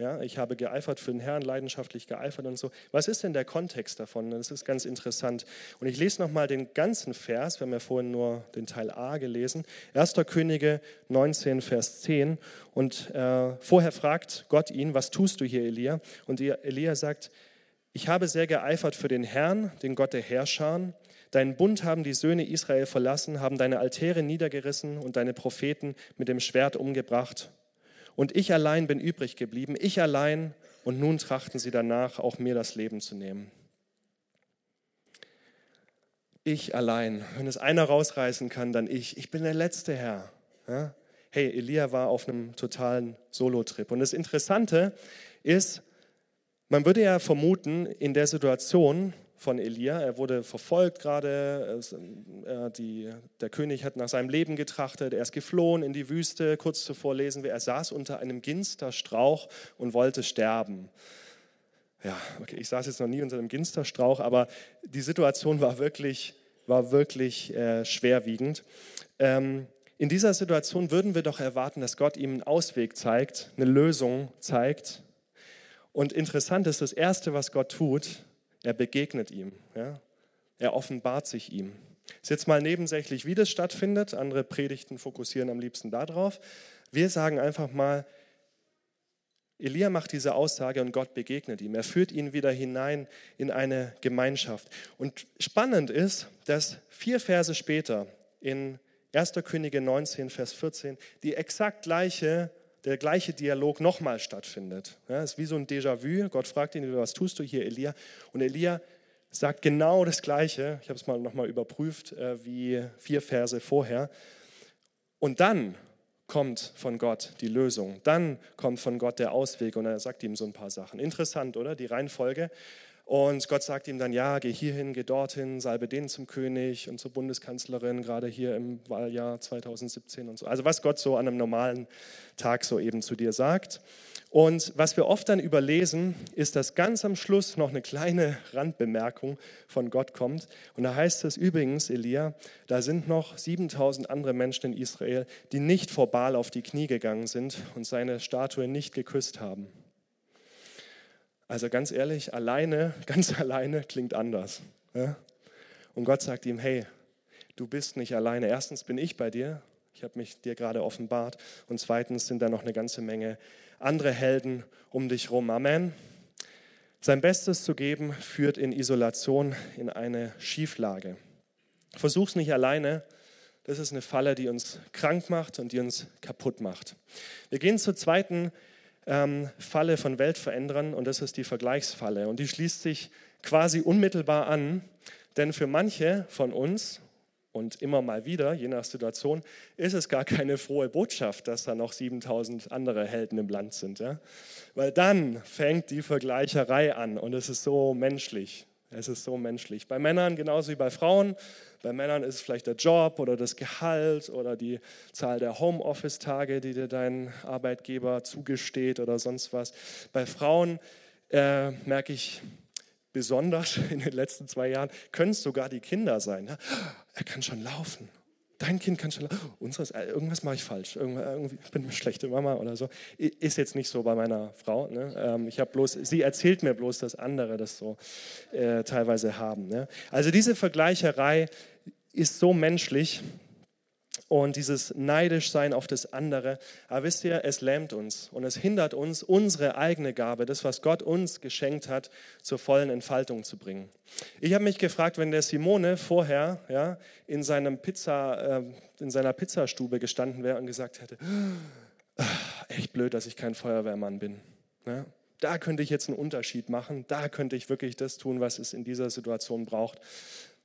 ja, ich habe geeifert für den Herrn, leidenschaftlich geeifert und so. Was ist denn der Kontext davon? Das ist ganz interessant. Und ich lese nochmal den ganzen Vers. Wir haben ja vorhin nur den Teil A gelesen. 1. Könige 19, Vers 10. Und äh, vorher fragt Gott ihn, was tust du hier, Elia? Und Elia sagt, ich habe sehr geeifert für den Herrn, den Gott der Herrscher. Deinen Bund haben die Söhne Israel verlassen, haben deine Altäre niedergerissen und deine Propheten mit dem Schwert umgebracht und ich allein bin übrig geblieben, ich allein, und nun trachten sie danach, auch mir das Leben zu nehmen. Ich allein, wenn es einer rausreißen kann, dann ich. Ich bin der letzte Herr. Hey, Elia war auf einem totalen Solo-Trip. Und das Interessante ist, man würde ja vermuten, in der Situation, von Elia. Er wurde verfolgt gerade, äh, der König hat nach seinem Leben getrachtet, er ist geflohen in die Wüste. Kurz zuvor lesen wir, er saß unter einem Ginsterstrauch und wollte sterben. Ja, okay, ich saß jetzt noch nie unter einem Ginsterstrauch, aber die Situation war wirklich, war wirklich äh, schwerwiegend. Ähm, in dieser Situation würden wir doch erwarten, dass Gott ihm einen Ausweg zeigt, eine Lösung zeigt. Und interessant ist, das Erste, was Gott tut, er begegnet ihm. Ja? Er offenbart sich ihm. Ist jetzt mal nebensächlich, wie das stattfindet. Andere Predigten fokussieren am liebsten darauf. Wir sagen einfach mal, Elia macht diese Aussage und Gott begegnet ihm. Er führt ihn wieder hinein in eine Gemeinschaft. Und spannend ist, dass vier Verse später in 1. Könige 19, Vers 14 die exakt gleiche der gleiche Dialog nochmal stattfindet. Ja, es ist wie so ein Déjà-vu. Gott fragt ihn, was tust du hier, Elia? Und Elia sagt genau das Gleiche. Ich habe es mal nochmal überprüft, äh, wie vier Verse vorher. Und dann kommt von Gott die Lösung. Dann kommt von Gott der Ausweg und er sagt ihm so ein paar Sachen. Interessant, oder? Die Reihenfolge. Und Gott sagt ihm dann, ja, geh hierhin, geh dorthin, salbe den zum König und zur Bundeskanzlerin, gerade hier im Wahljahr 2017 und so. Also was Gott so an einem normalen Tag so eben zu dir sagt. Und was wir oft dann überlesen, ist, dass ganz am Schluss noch eine kleine Randbemerkung von Gott kommt. Und da heißt es übrigens, Elia, da sind noch 7000 andere Menschen in Israel, die nicht vor Baal auf die Knie gegangen sind und seine Statue nicht geküsst haben. Also ganz ehrlich, alleine, *laughs* ganz alleine klingt anders. Ja? Und Gott sagt ihm, hey, du bist nicht alleine. Erstens bin ich bei dir, ich habe mich dir gerade offenbart. Und zweitens sind da noch eine ganze Menge andere Helden um dich rum. Amen. Sein Bestes zu geben führt in Isolation, in eine Schieflage. Versuch's nicht alleine. Das ist eine Falle, die uns krank macht und die uns kaputt macht. Wir gehen zur zweiten ähm, Falle von Weltveränderern und das ist die Vergleichsfalle. Und die schließt sich quasi unmittelbar an, denn für manche von uns und immer mal wieder, je nach Situation, ist es gar keine frohe Botschaft, dass da noch 7000 andere Helden im Land sind. Ja? Weil dann fängt die Vergleicherei an und es ist so menschlich. Es ist so menschlich. Bei Männern genauso wie bei Frauen. Bei Männern ist es vielleicht der Job oder das Gehalt oder die Zahl der Homeoffice-Tage, die dir dein Arbeitgeber zugesteht oder sonst was. Bei Frauen äh, merke ich besonders *laughs* in den letzten zwei Jahren, können es sogar die Kinder sein. Ja? Er kann schon laufen dein Kind kann schon, unseres, äh, irgendwas mache ich falsch, irgendwie ich bin eine schlechte Mama oder so. Ist jetzt nicht so bei meiner Frau. Ne? Ähm, ich habe bloß, sie erzählt mir bloß, dass andere das so äh, teilweise haben. Ne? Also diese Vergleicherei ist so menschlich und dieses neidisch sein auf das andere. Aber wisst ihr, es lähmt uns und es hindert uns, unsere eigene Gabe, das, was Gott uns geschenkt hat, zur vollen Entfaltung zu bringen. Ich habe mich gefragt, wenn der Simone vorher ja, in, seinem Pizza, äh, in seiner Pizzastube gestanden wäre und gesagt hätte, ah, echt blöd, dass ich kein Feuerwehrmann bin. Ja, da könnte ich jetzt einen Unterschied machen, da könnte ich wirklich das tun, was es in dieser Situation braucht.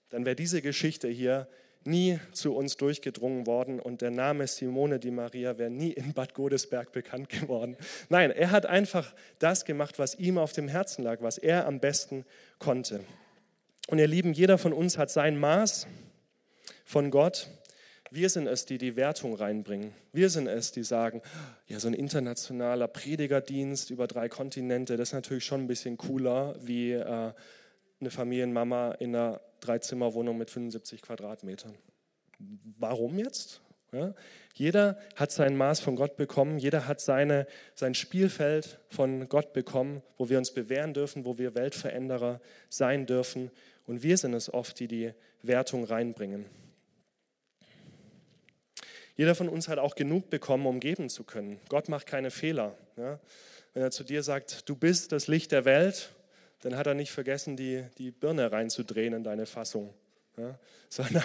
Dann wäre diese Geschichte hier nie zu uns durchgedrungen worden und der Name Simone di Maria wäre nie in Bad Godesberg bekannt geworden. Nein, er hat einfach das gemacht, was ihm auf dem Herzen lag, was er am besten konnte. Und ihr Lieben, jeder von uns hat sein Maß von Gott. Wir sind es, die die Wertung reinbringen. Wir sind es, die sagen, ja, so ein internationaler Predigerdienst über drei Kontinente, das ist natürlich schon ein bisschen cooler wie äh, eine Familienmama in einer Dreizimmerwohnung mit 75 Quadratmetern. Warum jetzt? Ja, jeder hat sein Maß von Gott bekommen, jeder hat seine, sein Spielfeld von Gott bekommen, wo wir uns bewähren dürfen, wo wir Weltveränderer sein dürfen. Und wir sind es oft, die die Wertung reinbringen. Jeder von uns hat auch genug bekommen, um geben zu können. Gott macht keine Fehler. Ja? Wenn er zu dir sagt, du bist das Licht der Welt, dann hat er nicht vergessen, die, die Birne reinzudrehen in deine Fassung. Ja, *laughs* sondern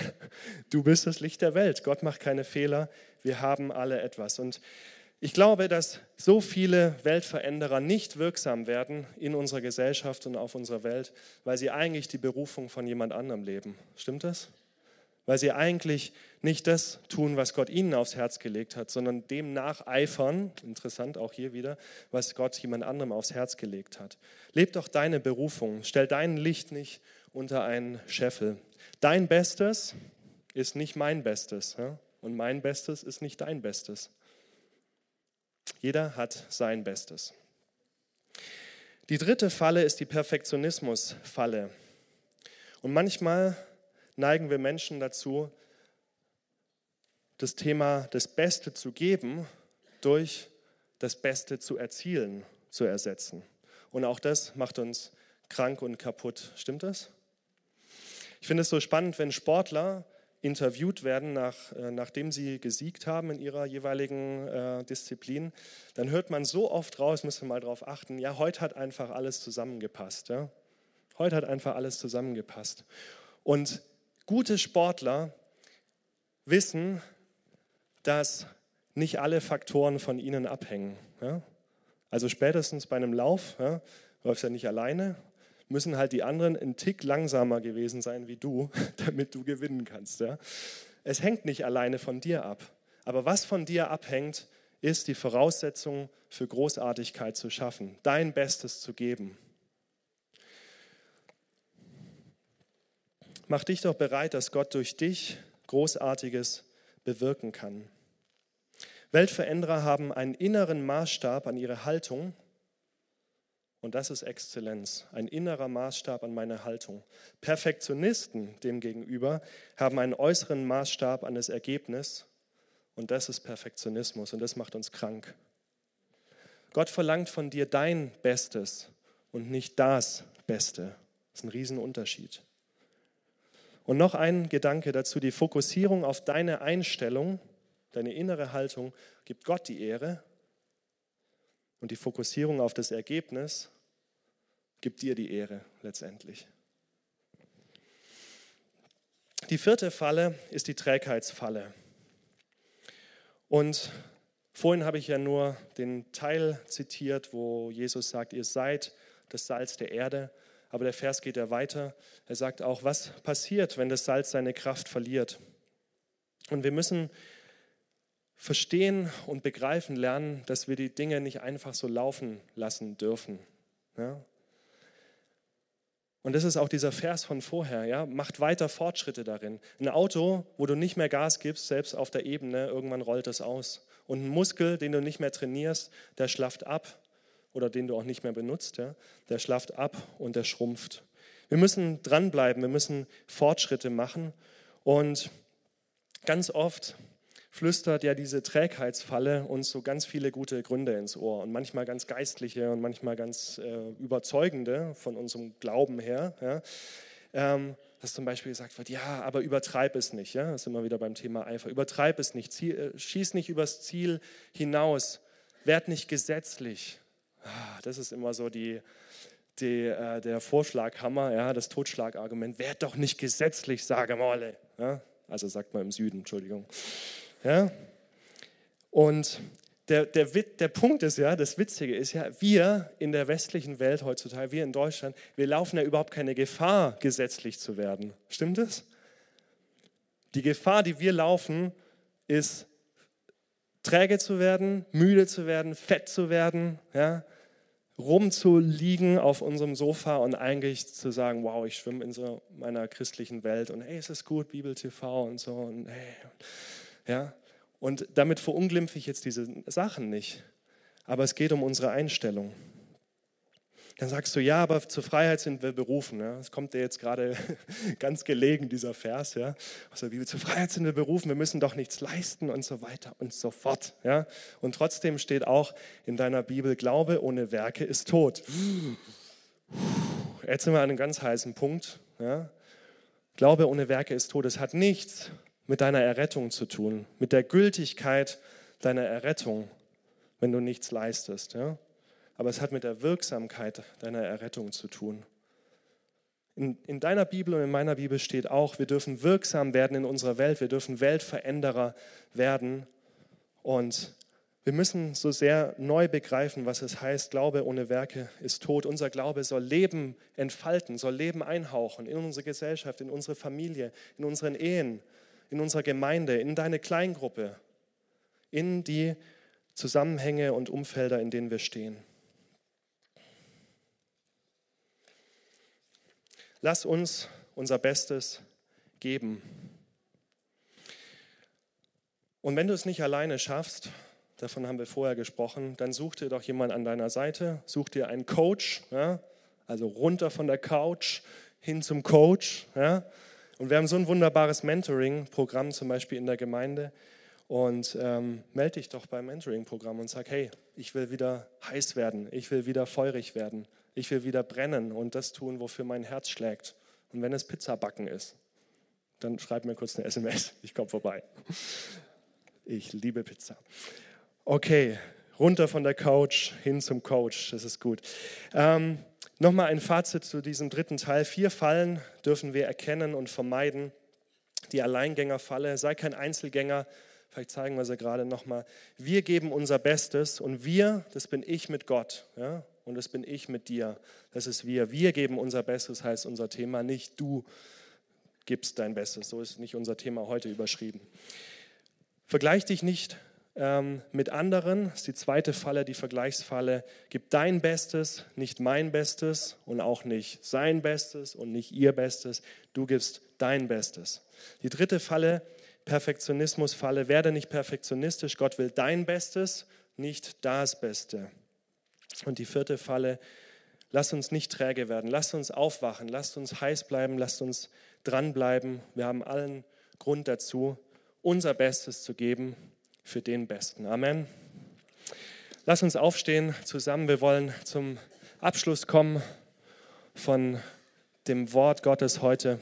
du bist das Licht der Welt. Gott macht keine Fehler. Wir haben alle etwas. Und ich glaube, dass so viele Weltveränderer nicht wirksam werden in unserer Gesellschaft und auf unserer Welt, weil sie eigentlich die Berufung von jemand anderem leben. Stimmt das? Weil sie eigentlich nicht das tun, was Gott ihnen aufs Herz gelegt hat, sondern dem nacheifern, interessant auch hier wieder, was Gott jemand anderem aufs Herz gelegt hat. Leb doch deine Berufung, stell dein Licht nicht unter einen Scheffel. Dein Bestes ist nicht mein Bestes ja? und mein Bestes ist nicht dein Bestes. Jeder hat sein Bestes. Die dritte Falle ist die Perfektionismus-Falle. Und manchmal neigen wir Menschen dazu, das Thema das Beste zu geben durch das Beste zu erzielen zu ersetzen. Und auch das macht uns krank und kaputt. Stimmt das? Ich finde es so spannend, wenn Sportler interviewt werden, nach, äh, nachdem sie gesiegt haben in ihrer jeweiligen äh, Disziplin, dann hört man so oft raus, müssen wir mal darauf achten, ja, heute hat einfach alles zusammengepasst. Ja? Heute hat einfach alles zusammengepasst. Und Gute Sportler wissen, dass nicht alle Faktoren von ihnen abhängen. Ja? Also spätestens bei einem Lauf, ja, läufst ja nicht alleine, müssen halt die anderen einen Tick langsamer gewesen sein wie du, *laughs* damit du gewinnen kannst. Ja? Es hängt nicht alleine von dir ab. Aber was von dir abhängt, ist die Voraussetzung für Großartigkeit zu schaffen, dein Bestes zu geben. Mach dich doch bereit, dass Gott durch dich Großartiges bewirken kann. Weltveränderer haben einen inneren Maßstab an ihre Haltung und das ist Exzellenz, ein innerer Maßstab an meine Haltung. Perfektionisten demgegenüber haben einen äußeren Maßstab an das Ergebnis und das ist Perfektionismus und das macht uns krank. Gott verlangt von dir dein Bestes und nicht das Beste. Das ist ein Riesenunterschied. Und noch ein Gedanke dazu, die Fokussierung auf deine Einstellung, deine innere Haltung gibt Gott die Ehre und die Fokussierung auf das Ergebnis gibt dir die Ehre letztendlich. Die vierte Falle ist die Trägheitsfalle. Und vorhin habe ich ja nur den Teil zitiert, wo Jesus sagt, ihr seid das Salz der Erde. Aber der Vers geht ja weiter. Er sagt auch, was passiert, wenn das Salz seine Kraft verliert. Und wir müssen verstehen und begreifen lernen, dass wir die Dinge nicht einfach so laufen lassen dürfen. Ja? Und das ist auch dieser Vers von vorher, ja, macht weiter Fortschritte darin. Ein Auto, wo du nicht mehr Gas gibst, selbst auf der Ebene, irgendwann rollt es aus. Und ein Muskel, den du nicht mehr trainierst, der schlaft ab oder den du auch nicht mehr benutzt, ja, der schlaft ab und der schrumpft. Wir müssen dranbleiben, wir müssen Fortschritte machen und ganz oft flüstert ja diese Trägheitsfalle uns so ganz viele gute Gründe ins Ohr und manchmal ganz geistliche und manchmal ganz äh, überzeugende von unserem Glauben her. Ja. Ähm, dass zum Beispiel gesagt wird, ja, aber übertreib es nicht. Ja? Das ist immer wieder beim Thema Eifer. Übertreib es nicht, Ziel, äh, schieß nicht übers Ziel hinaus, werd nicht gesetzlich. Das ist immer so die, die, äh, der Vorschlaghammer, ja, das Totschlagargument. Werd doch nicht gesetzlich, sage Molle. Ja? Also sagt man im Süden, Entschuldigung. Ja? Und der, der, der Punkt ist ja, das Witzige ist ja, wir in der westlichen Welt heutzutage, wir in Deutschland, wir laufen ja überhaupt keine Gefahr, gesetzlich zu werden. Stimmt es? Die Gefahr, die wir laufen, ist träge zu werden, müde zu werden, fett zu werden, ja, rumzuliegen auf unserem Sofa und eigentlich zu sagen, wow, ich schwimme in so meiner christlichen Welt und hey, es ist gut, Bibel TV und so und hey, ja? Und damit verunglimpfe ich jetzt diese Sachen nicht. Aber es geht um unsere Einstellung. Dann sagst du, ja, aber zur Freiheit sind wir berufen. Ja. Das kommt dir jetzt gerade *laughs* ganz gelegen, dieser Vers. Ja. Also, wie zur Freiheit sind wir berufen, wir müssen doch nichts leisten und so weiter und so fort. Ja. Und trotzdem steht auch in deiner Bibel, Glaube ohne Werke ist tot. Jetzt sind wir an einem ganz heißen Punkt. Ja. Glaube ohne Werke ist tot. Es hat nichts mit deiner Errettung zu tun, mit der Gültigkeit deiner Errettung, wenn du nichts leistest. Ja? Aber es hat mit der Wirksamkeit deiner Errettung zu tun. In, in deiner Bibel und in meiner Bibel steht auch, wir dürfen wirksam werden in unserer Welt, wir dürfen Weltveränderer werden. Und wir müssen so sehr neu begreifen, was es heißt, Glaube ohne Werke ist tot. Unser Glaube soll Leben entfalten, soll Leben einhauchen in unsere Gesellschaft, in unsere Familie, in unseren Ehen, in unserer Gemeinde, in deine Kleingruppe, in die Zusammenhänge und Umfelder, in denen wir stehen. Lass uns unser Bestes geben. Und wenn du es nicht alleine schaffst, davon haben wir vorher gesprochen, dann such dir doch jemanden an deiner Seite, such dir einen Coach, ja, also runter von der Couch hin zum Coach, ja, und wir haben so ein wunderbares Mentoring-Programm zum Beispiel in der Gemeinde. Und ähm, melde dich doch beim Mentoring-Programm und sag, hey, ich will wieder heiß werden, ich will wieder feurig werden, ich will wieder brennen und das tun, wofür mein Herz schlägt. Und wenn es Pizza backen ist, dann schreib mir kurz eine SMS, ich komme vorbei. Ich liebe Pizza. Okay, runter von der Couch hin zum Coach, das ist gut. Ähm, Nochmal ein Fazit zu diesem dritten Teil. Vier Fallen dürfen wir erkennen und vermeiden. Die Alleingängerfalle, sei kein Einzelgänger. Vielleicht zeigen wir sie gerade nochmal. Wir geben unser Bestes und wir, das bin ich mit Gott. Ja? Und das bin ich mit dir. Das ist wir. Wir geben unser Bestes, heißt unser Thema. Nicht du gibst dein Bestes. So ist nicht unser Thema heute überschrieben. Vergleich dich nicht ähm, mit anderen. Das ist die zweite Falle, die Vergleichsfalle. Gib dein Bestes, nicht mein Bestes und auch nicht sein Bestes und nicht ihr Bestes. Du gibst dein Bestes. Die dritte Falle, Perfektionismusfalle. Werde nicht perfektionistisch. Gott will dein Bestes, nicht das Beste. Und die vierte Falle, lass uns nicht träge werden. Lass uns aufwachen. Lass uns heiß bleiben. Lass uns dranbleiben. Wir haben allen Grund dazu, unser Bestes zu geben für den Besten. Amen. Lass uns aufstehen zusammen. Wir wollen zum Abschluss kommen von dem Wort Gottes heute.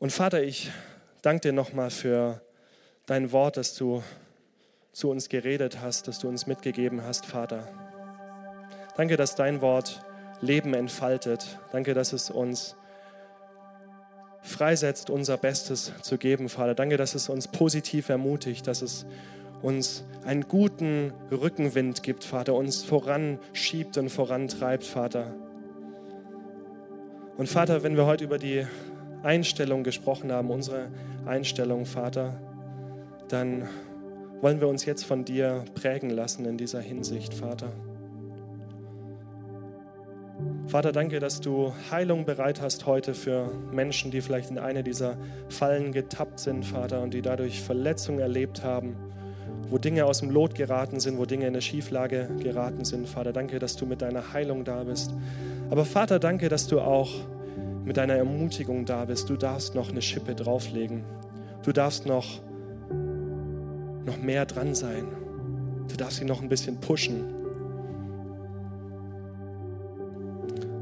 Und Vater, ich danke dir nochmal für dein Wort, dass du zu uns geredet hast, dass du uns mitgegeben hast, Vater. Danke, dass dein Wort Leben entfaltet. Danke, dass es uns freisetzt, unser Bestes zu geben, Vater. Danke, dass es uns positiv ermutigt, dass es uns einen guten Rückenwind gibt, Vater, uns voranschiebt und vorantreibt, Vater. Und Vater, wenn wir heute über die Einstellung gesprochen haben, unsere Einstellung, Vater, dann wollen wir uns jetzt von dir prägen lassen in dieser Hinsicht, Vater. Vater, danke, dass du Heilung bereit hast heute für Menschen, die vielleicht in eine dieser Fallen getappt sind, Vater, und die dadurch Verletzungen erlebt haben, wo Dinge aus dem Lot geraten sind, wo Dinge in eine Schieflage geraten sind. Vater, danke, dass du mit deiner Heilung da bist. Aber Vater, danke, dass du auch mit deiner Ermutigung da bist. Du darfst noch eine Schippe drauflegen. Du darfst noch, noch mehr dran sein. Du darfst sie noch ein bisschen pushen.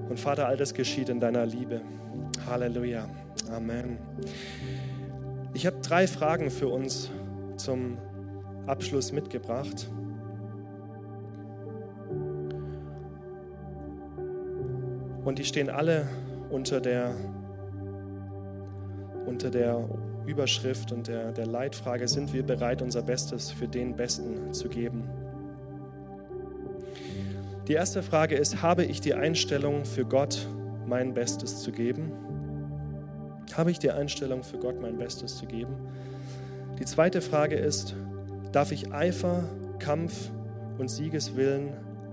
Und Vater, all das geschieht in deiner Liebe. Halleluja. Amen. Ich habe drei Fragen für uns zum Abschluss mitgebracht. Und die stehen alle unter der, unter der Überschrift und der, der Leitfrage, sind wir bereit, unser Bestes für den Besten zu geben? Die erste Frage ist, habe ich die Einstellung für Gott, mein Bestes zu geben? Habe ich die Einstellung für Gott, mein Bestes zu geben? Die zweite Frage ist, darf ich Eifer, Kampf und Siegeswillen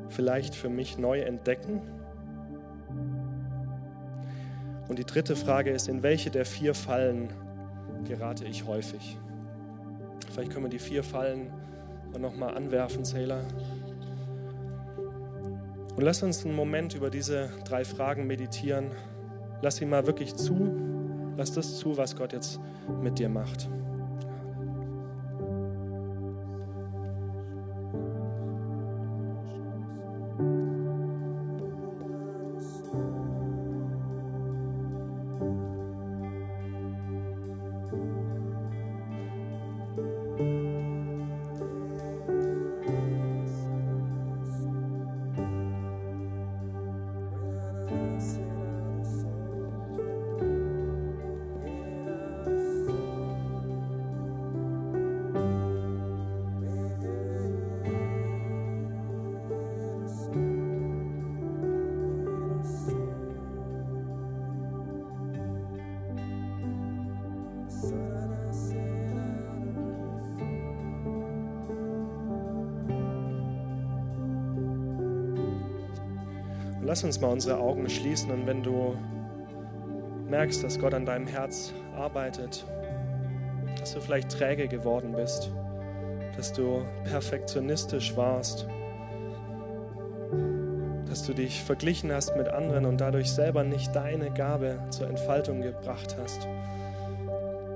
vielleicht für mich neu entdecken? Und die dritte Frage ist, in welche der vier Fallen gerate ich häufig? Vielleicht können wir die vier Fallen nochmal anwerfen, Sailor. Und lass uns einen Moment über diese drei Fragen meditieren. Lass sie mal wirklich zu. Lass das zu, was Gott jetzt mit dir macht. Christmas. Lass uns mal unsere Augen schließen und wenn du merkst, dass Gott an deinem Herz arbeitet, dass du vielleicht träge geworden bist, dass du perfektionistisch warst, dass du dich verglichen hast mit anderen und dadurch selber nicht deine Gabe zur Entfaltung gebracht hast.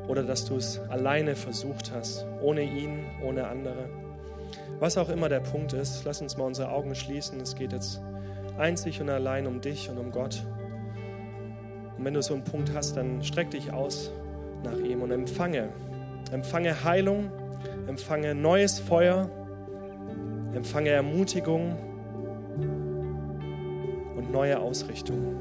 Oder dass du es alleine versucht hast, ohne ihn, ohne andere. Was auch immer der Punkt ist, lass uns mal unsere Augen schließen. Es geht jetzt einzig und allein um dich und um Gott. Und wenn du so einen Punkt hast, dann streck dich aus nach ihm und empfange. Empfange Heilung, empfange neues Feuer, empfange Ermutigung und neue Ausrichtung.